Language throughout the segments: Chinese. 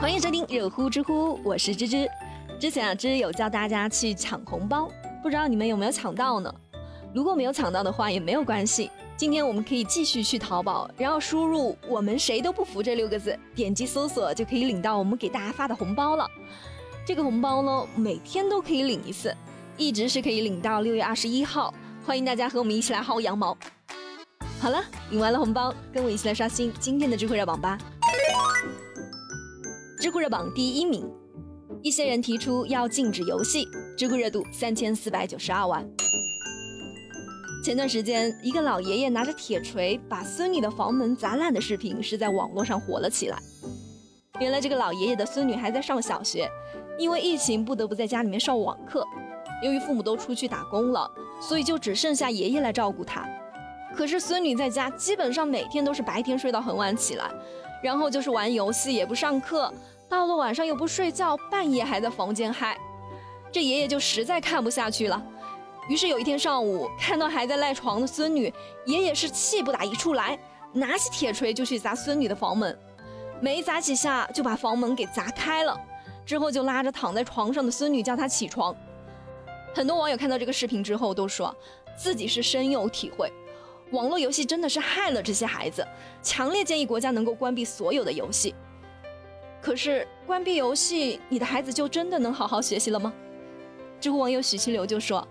欢迎收听热乎知乎，我是芝芝。之前啊，芝有教大家去抢红包，不知道你们有没有抢到呢？如果没有抢到的话也没有关系，今天我们可以继续去淘宝，然后输入“我们谁都不服”这六个字，点击搜索就可以领到我们给大家发的红包了。这个红包呢，每天都可以领一次，一直是可以领到六月二十一号。欢迎大家和我们一起来薅羊毛。好了，领完了红包，跟我一起来刷新今天的智慧热榜吧。知乎热榜第一名，一些人提出要禁止游戏，知乎热度三千四百九十二万。前段时间，一个老爷爷拿着铁锤把孙女的房门砸烂的视频是在网络上火了起来。原来这个老爷爷的孙女还在上小学，因为疫情不得不在家里面上网课。由于父母都出去打工了，所以就只剩下爷爷来照顾她。可是孙女在家基本上每天都是白天睡到很晚起来，然后就是玩游戏也不上课。到了晚上又不睡觉，半夜还在房间嗨，这爷爷就实在看不下去了。于是有一天上午，看到还在赖床的孙女，爷爷是气不打一处来，拿起铁锤就去砸孙女的房门，没砸几下就把房门给砸开了。之后就拉着躺在床上的孙女叫她起床。很多网友看到这个视频之后都说自己是深有体会，网络游戏真的是害了这些孩子，强烈建议国家能够关闭所有的游戏。可是关闭游戏，你的孩子就真的能好好学习了吗？知乎网友许清流就说，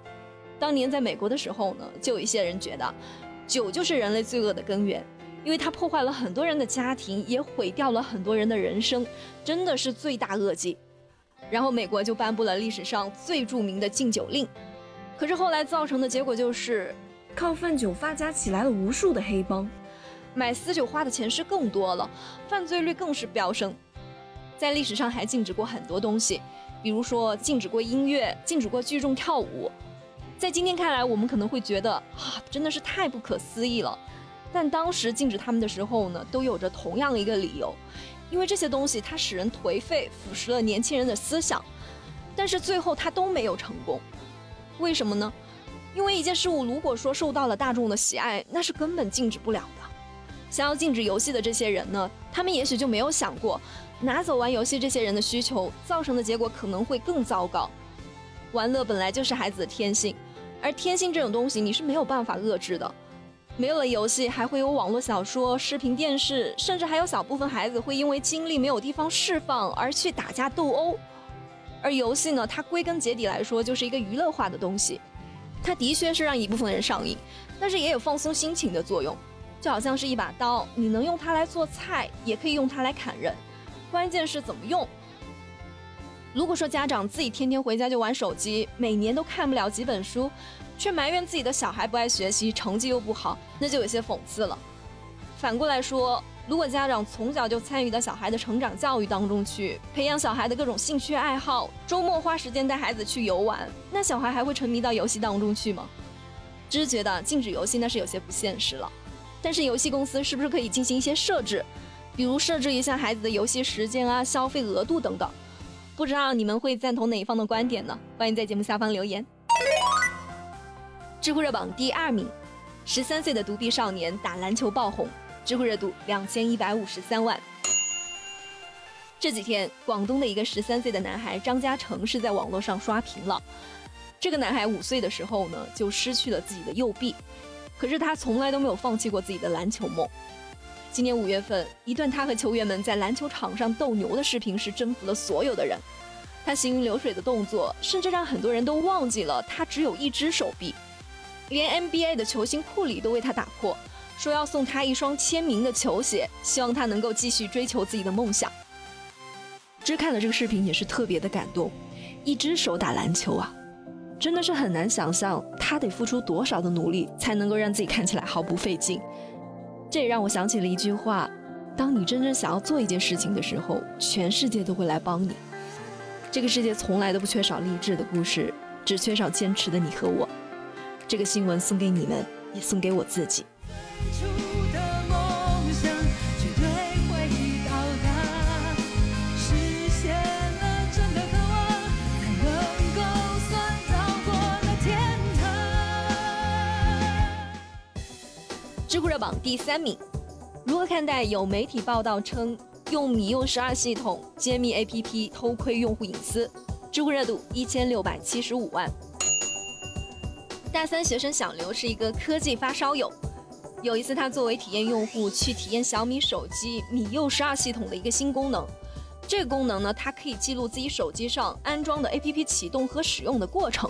当年在美国的时候呢，就有一些人觉得，酒就是人类罪恶的根源，因为它破坏了很多人的家庭，也毁掉了很多人的人生，真的是罪大恶极。然后美国就颁布了历史上最著名的禁酒令。可是后来造成的结果就是，靠贩酒发家起来了无数的黑帮，买私酒花的钱是更多了，犯罪率更是飙升。在历史上还禁止过很多东西，比如说禁止过音乐，禁止过聚众跳舞。在今天看来，我们可能会觉得啊，真的是太不可思议了。但当时禁止他们的时候呢，都有着同样一个理由，因为这些东西它使人颓废，腐蚀了年轻人的思想。但是最后它都没有成功，为什么呢？因为一件事物如果说受到了大众的喜爱，那是根本禁止不了的。想要禁止游戏的这些人呢，他们也许就没有想过。拿走玩游戏这些人的需求，造成的结果可能会更糟糕。玩乐本来就是孩子的天性，而天性这种东西你是没有办法遏制的。没有了游戏，还会有网络小说、视频、电视，甚至还有小部分孩子会因为精力没有地方释放而去打架斗殴。而游戏呢，它归根结底来说就是一个娱乐化的东西，它的确是让一部分人上瘾，但是也有放松心情的作用。就好像是一把刀，你能用它来做菜，也可以用它来砍人。关键是怎么用。如果说家长自己天天回家就玩手机，每年都看不了几本书，却埋怨自己的小孩不爱学习，成绩又不好，那就有些讽刺了。反过来说，如果家长从小就参与到小孩的成长教育当中去，培养小孩的各种兴趣爱好，周末花时间带孩子去游玩，那小孩还会沉迷到游戏当中去吗？只是觉得禁止游戏那是有些不现实了。但是游戏公司是不是可以进行一些设置？比如设置一下孩子的游戏时间啊、消费额度等等，不知道你们会赞同哪一方的观点呢？欢迎在节目下方留言。知乎热榜第二名，十三岁的独臂少年打篮球爆红，知乎热度两千一百五十三万。这几天，广东的一个十三岁的男孩张嘉诚是在网络上刷屏了。这个男孩五岁的时候呢，就失去了自己的右臂，可是他从来都没有放弃过自己的篮球梦。今年五月份，一段他和球员们在篮球场上斗牛的视频是征服了所有的人。他行云流水的动作，甚至让很多人都忘记了他只有一只手臂。连 NBA 的球星库里都为他打破说要送他一双签名的球鞋，希望他能够继续追求自己的梦想。只看了这个视频也是特别的感动，一只手打篮球啊，真的是很难想象他得付出多少的努力才能够让自己看起来毫不费劲。这也让我想起了一句话：当你真正想要做一件事情的时候，全世界都会来帮你。这个世界从来都不缺少励志的故事，只缺少坚持的你和我。这个新闻送给你们，也送给我自己。知乎热榜第三名，如何看待有媒体报道称用米柚十二系统揭秘 APP 偷窥用户隐私，知乎热度一千六百七十五万。大三学生小刘是一个科技发烧友，有一次他作为体验用户去体验小米手机米柚十二系统的一个新功能。这个功能呢，它可以记录自己手机上安装的 APP 启动和使用的过程。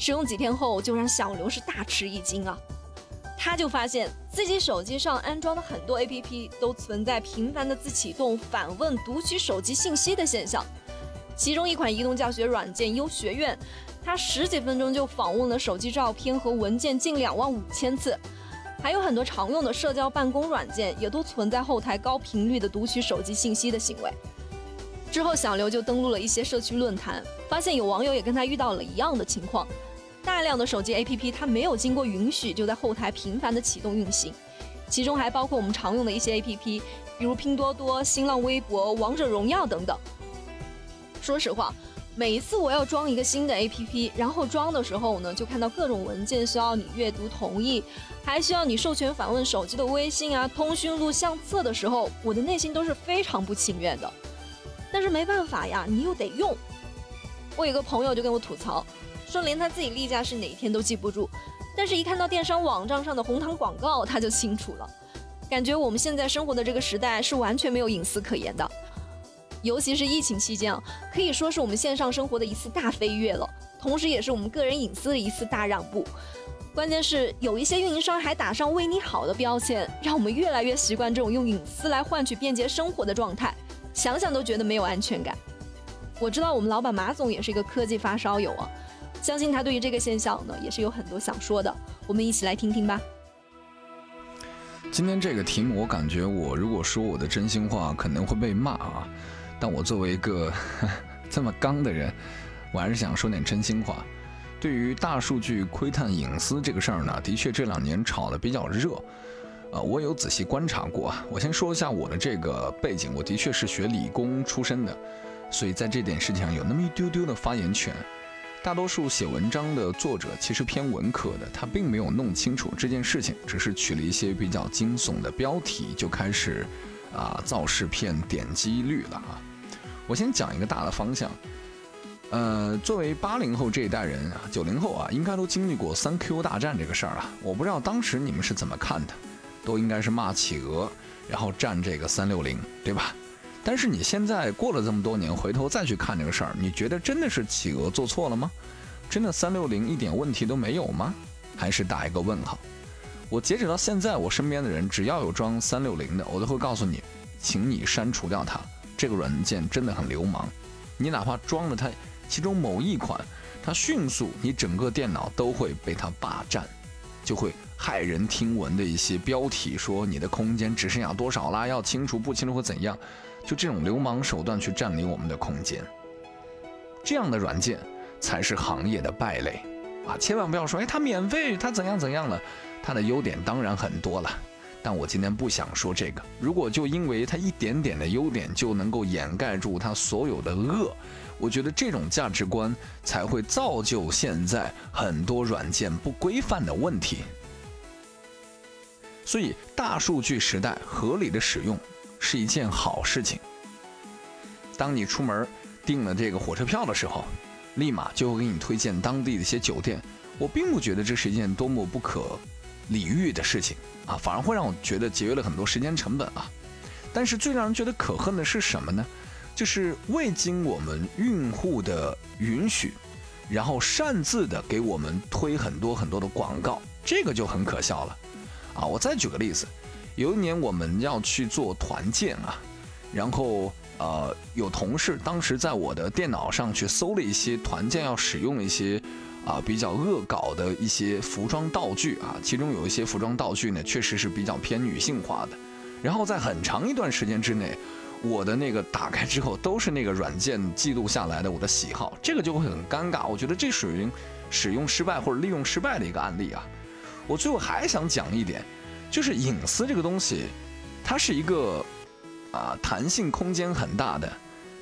使用几天后，就让小刘是大吃一惊啊！他就发现自己手机上安装的很多 APP 都存在频繁的自启动、反问、读取手机信息的现象。其中一款移动教学软件优学院，他十几分钟就访问了手机照片和文件近两万五千次。还有很多常用的社交办公软件也都存在后台高频率的读取手机信息的行为。之后，小刘就登录了一些社区论坛，发现有网友也跟他遇到了一样的情况：大量的手机 APP 它没有经过允许就在后台频繁的启动运行，其中还包括我们常用的一些 APP，比如拼多多、新浪微博、王者荣耀等等。说实话。每一次我要装一个新的 APP，然后装的时候呢，就看到各种文件需要你阅读同意，还需要你授权访问手机的微信啊、通讯录、相册的时候，我的内心都是非常不情愿的。但是没办法呀，你又得用。我有个朋友就跟我吐槽，说连他自己例假是哪一天都记不住，但是一看到电商网站上的红糖广告，他就清楚了。感觉我们现在生活的这个时代是完全没有隐私可言的。尤其是疫情期间啊，可以说是我们线上生活的一次大飞跃了，同时也是我们个人隐私的一次大让步。关键是有一些运营商还打上“为你好”的标签，让我们越来越习惯这种用隐私来换取便捷生活的状态，想想都觉得没有安全感。我知道我们老板马总也是一个科技发烧友啊，相信他对于这个现象呢也是有很多想说的，我们一起来听听吧。今天这个题目，我感觉我如果说我的真心话，可能会被骂啊。但我作为一个 这么刚的人，我还是想说点真心话。对于大数据窥探隐私这个事儿呢，的确这两年炒得比较热。呃，我有仔细观察过。我先说一下我的这个背景，我的确是学理工出身的，所以在这点事情上有那么一丢丢的发言权。大多数写文章的作者其实偏文科的，他并没有弄清楚这件事情，只是取了一些比较惊悚的标题就开始啊造势骗点击率了啊。我先讲一个大的方向，呃，作为八零后这一代人啊，九零后啊，应该都经历过三 Q 大战这个事儿啊。我不知道当时你们是怎么看的，都应该是骂企鹅，然后占这个三六零，对吧？但是你现在过了这么多年，回头再去看这个事儿，你觉得真的是企鹅做错了吗？真的三六零一点问题都没有吗？还是打一个问号？我截止到现在，我身边的人只要有装三六零的，我都会告诉你，请你删除掉它。这个软件真的很流氓，你哪怕装了它其中某一款，它迅速你整个电脑都会被它霸占，就会骇人听闻的一些标题说你的空间只剩下多少啦，要清除不清楚会怎样，就这种流氓手段去占领我们的空间，这样的软件才是行业的败类啊！千万不要说哎它免费它怎样怎样了，它的优点当然很多了。但我今天不想说这个。如果就因为它一点点的优点就能够掩盖住它所有的恶，我觉得这种价值观才会造就现在很多软件不规范的问题。所以，大数据时代合理的使用是一件好事情。当你出门订了这个火车票的时候，立马就会给你推荐当地的一些酒店。我并不觉得这是一件多么不可。理喻的事情啊，反而会让我觉得节约了很多时间成本啊。但是最让人觉得可恨的是什么呢？就是未经我们用户的允许，然后擅自的给我们推很多很多的广告，这个就很可笑了啊。我再举个例子，有一年我们要去做团建啊，然后呃有同事当时在我的电脑上去搜了一些团建要使用一些。啊，比较恶搞的一些服装道具啊，其中有一些服装道具呢，确实是比较偏女性化的。然后在很长一段时间之内，我的那个打开之后都是那个软件记录下来的我的喜好，这个就会很尴尬。我觉得这属于使用失败或者利用失败的一个案例啊。我最后还想讲一点，就是隐私这个东西，它是一个啊弹性空间很大的，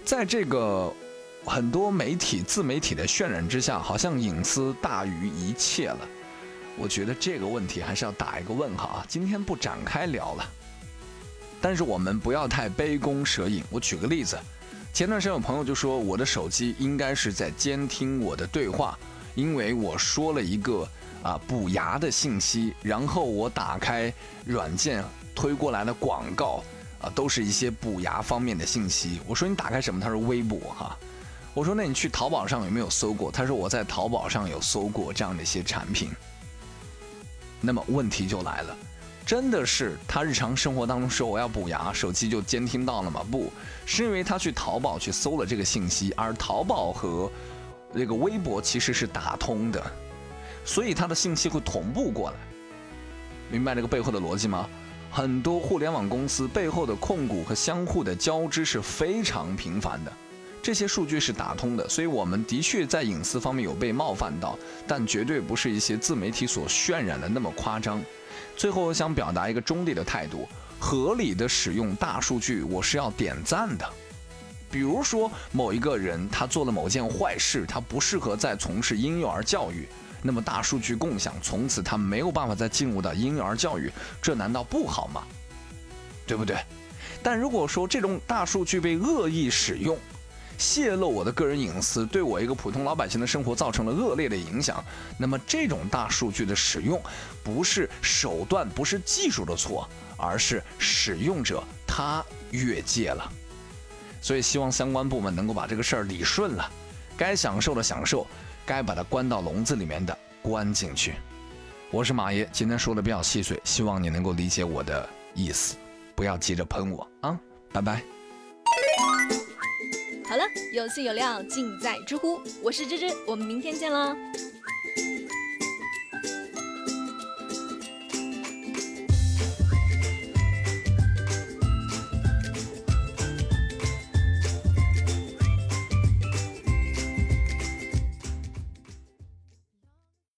在这个。很多媒体、自媒体的渲染之下，好像隐私大于一切了。我觉得这个问题还是要打一个问号啊！今天不展开聊了。但是我们不要太杯弓蛇影。我举个例子，前段时间有朋友就说我的手机应该是在监听我的对话，因为我说了一个啊补牙的信息，然后我打开软件推过来的广告啊都是一些补牙方面的信息。我说你打开什么？他说微博哈。我说那你去淘宝上有没有搜过？他说我在淘宝上有搜过这样的一些产品。那么问题就来了。真的是他日常生活当中说我要补牙，手机就监听到了吗？不是，因为他去淘宝去搜了这个信息，而淘宝和那个微博其实是打通的，所以他的信息会同步过来。明白这个背后的逻辑吗？很多互联网公司背后的控股和相互的交织是非常频繁的，这些数据是打通的，所以我们的确在隐私方面有被冒犯到，但绝对不是一些自媒体所渲染的那么夸张。最后，我想表达一个中立的态度：合理的使用大数据，我是要点赞的。比如说，某一个人他做了某件坏事，他不适合再从事婴幼儿教育，那么大数据共享，从此他没有办法再进入到婴幼儿教育，这难道不好吗？对不对？但如果说这种大数据被恶意使用，泄露我的个人隐私，对我一个普通老百姓的生活造成了恶劣的影响。那么，这种大数据的使用，不是手段，不是技术的错，而是使用者他越界了。所以，希望相关部门能够把这个事儿理顺了。该享受的享受，该把它关到笼子里面的关进去。我是马爷，今天说的比较细碎，希望你能够理解我的意思，不要急着喷我啊！拜拜。好了，有趣有料尽在知乎，我是芝芝，我们明天见喽。